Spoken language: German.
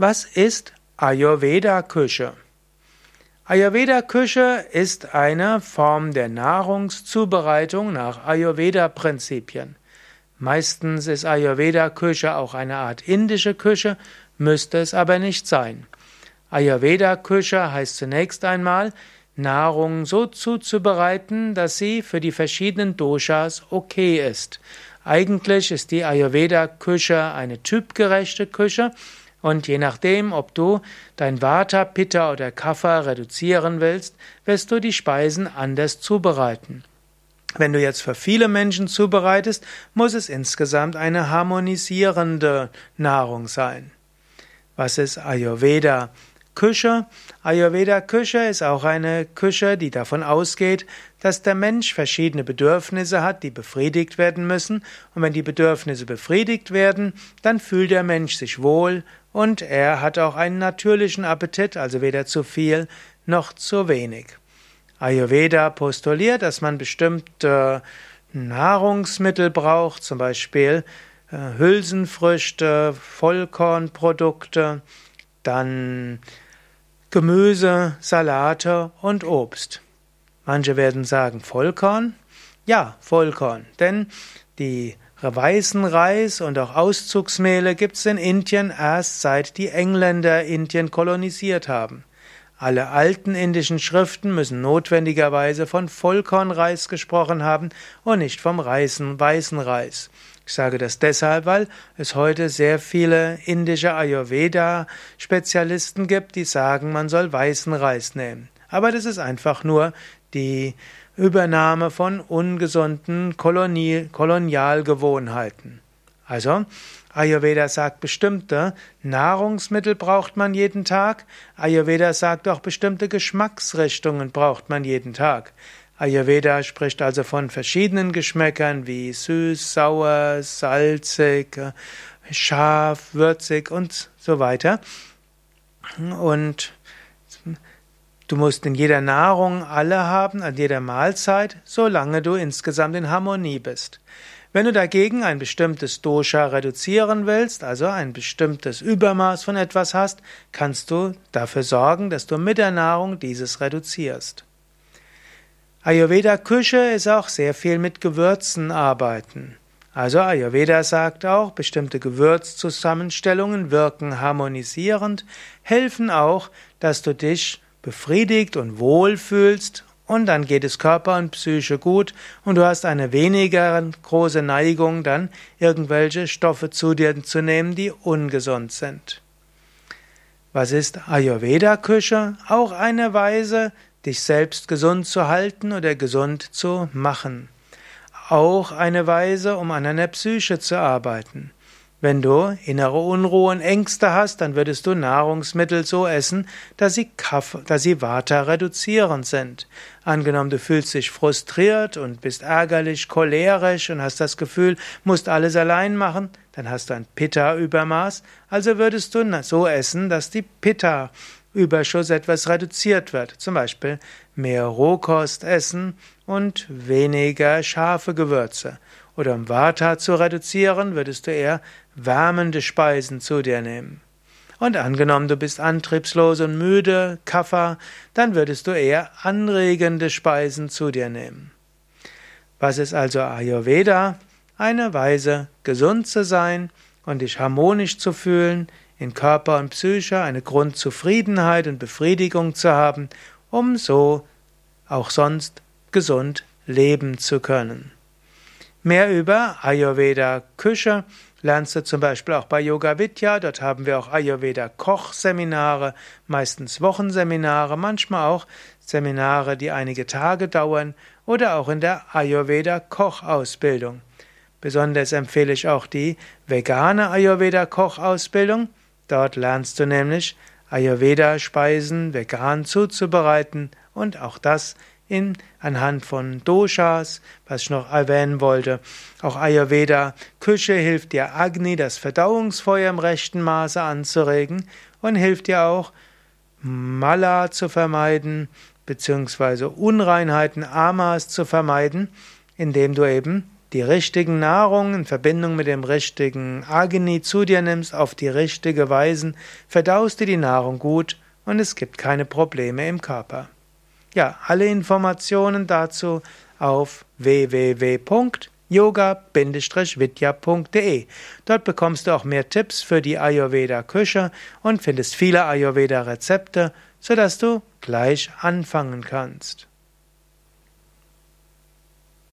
Was ist Ayurveda-Küche? Ayurveda-Küche ist eine Form der Nahrungszubereitung nach Ayurveda-Prinzipien. Meistens ist Ayurveda-Küche auch eine Art indische Küche, müsste es aber nicht sein. Ayurveda-Küche heißt zunächst einmal, Nahrung so zuzubereiten, dass sie für die verschiedenen Doshas okay ist. Eigentlich ist die Ayurveda-Küche eine typgerechte Küche und je nachdem, ob du dein Vata, Pitta oder Kapha reduzieren willst, wirst du die Speisen anders zubereiten. Wenn du jetzt für viele Menschen zubereitest, muss es insgesamt eine harmonisierende Nahrung sein. Was ist Ayurveda? Küche. Ayurveda Küche ist auch eine Küche, die davon ausgeht, dass der Mensch verschiedene Bedürfnisse hat, die befriedigt werden müssen. Und wenn die Bedürfnisse befriedigt werden, dann fühlt der Mensch sich wohl und er hat auch einen natürlichen Appetit, also weder zu viel noch zu wenig. Ayurveda postuliert, dass man bestimmte Nahrungsmittel braucht, zum Beispiel äh, Hülsenfrüchte, Vollkornprodukte, dann Gemüse, Salate und Obst. Manche werden sagen Vollkorn. Ja, Vollkorn, denn die weißen Reis und auch Auszugsmehle gibt es in Indien erst seit die Engländer Indien kolonisiert haben. Alle alten indischen Schriften müssen notwendigerweise von Vollkornreis gesprochen haben und nicht vom Reisen, weißen Reis. Ich sage das deshalb, weil es heute sehr viele indische Ayurveda-Spezialisten gibt, die sagen, man soll weißen Reis nehmen. Aber das ist einfach nur die Übernahme von ungesunden Kolonie Kolonialgewohnheiten. Also, Ayurveda sagt, bestimmte Nahrungsmittel braucht man jeden Tag. Ayurveda sagt auch, bestimmte Geschmacksrichtungen braucht man jeden Tag. Ayurveda spricht also von verschiedenen Geschmäckern wie süß, sauer, salzig, scharf, würzig und so weiter. Und du musst in jeder Nahrung alle haben, an jeder Mahlzeit, solange du insgesamt in Harmonie bist. Wenn du dagegen ein bestimmtes Dosha reduzieren willst, also ein bestimmtes Übermaß von etwas hast, kannst du dafür sorgen, dass du mit der Nahrung dieses reduzierst. Ayurveda Küche ist auch sehr viel mit Gewürzen arbeiten. Also Ayurveda sagt auch, bestimmte Gewürzzusammenstellungen wirken harmonisierend, helfen auch, dass du dich befriedigt und wohl fühlst und dann geht es Körper und Psyche gut und du hast eine weniger große Neigung, dann irgendwelche Stoffe zu dir zu nehmen, die ungesund sind. Was ist Ayurveda-Küche? Auch eine Weise, dich selbst gesund zu halten oder gesund zu machen. Auch eine Weise, um an einer Psyche zu arbeiten. Wenn du innere Unruhe und Ängste hast, dann würdest du Nahrungsmittel so essen, dass sie, Kaff, dass sie Vata reduzierend sind. Angenommen, du fühlst dich frustriert und bist ärgerlich, cholerisch und hast das Gefühl, musst alles allein machen, dann hast du ein Pitta-Übermaß, also würdest du so essen, dass die Pitta Überschuss etwas reduziert wird. Zum Beispiel mehr Rohkost essen und weniger scharfe Gewürze. Oder um Vata zu reduzieren, würdest du eher wärmende Speisen zu dir nehmen. Und angenommen, du bist antriebslos und müde, Kaffer, dann würdest du eher anregende Speisen zu dir nehmen. Was ist also Ayurveda? Eine Weise, gesund zu sein und dich harmonisch zu fühlen, in Körper und Psyche eine Grundzufriedenheit und Befriedigung zu haben, um so auch sonst gesund leben zu können. Mehr über Ayurveda Küche lernst du zum Beispiel auch bei Yoga Vidya. Dort haben wir auch Ayurveda Kochseminare, meistens Wochenseminare, manchmal auch Seminare, die einige Tage dauern oder auch in der Ayurveda Kochausbildung. Besonders empfehle ich auch die vegane Ayurveda Kochausbildung. Dort lernst du nämlich Ayurveda-Speisen vegan zuzubereiten und auch das in, anhand von Doshas, was ich noch erwähnen wollte. Auch Ayurveda Küche hilft dir Agni, das Verdauungsfeuer im rechten Maße anzuregen und hilft dir auch Mala zu vermeiden, beziehungsweise Unreinheiten, Amas zu vermeiden, indem du eben die richtigen Nahrung in Verbindung mit dem richtigen Agni zu dir nimmst, auf die richtige Weise, verdaust du die Nahrung gut und es gibt keine Probleme im Körper. Ja, alle Informationen dazu auf www.yoga-vidya.de. Dort bekommst du auch mehr Tipps für die Ayurveda-Küche und findest viele Ayurveda-Rezepte, sodass du gleich anfangen kannst.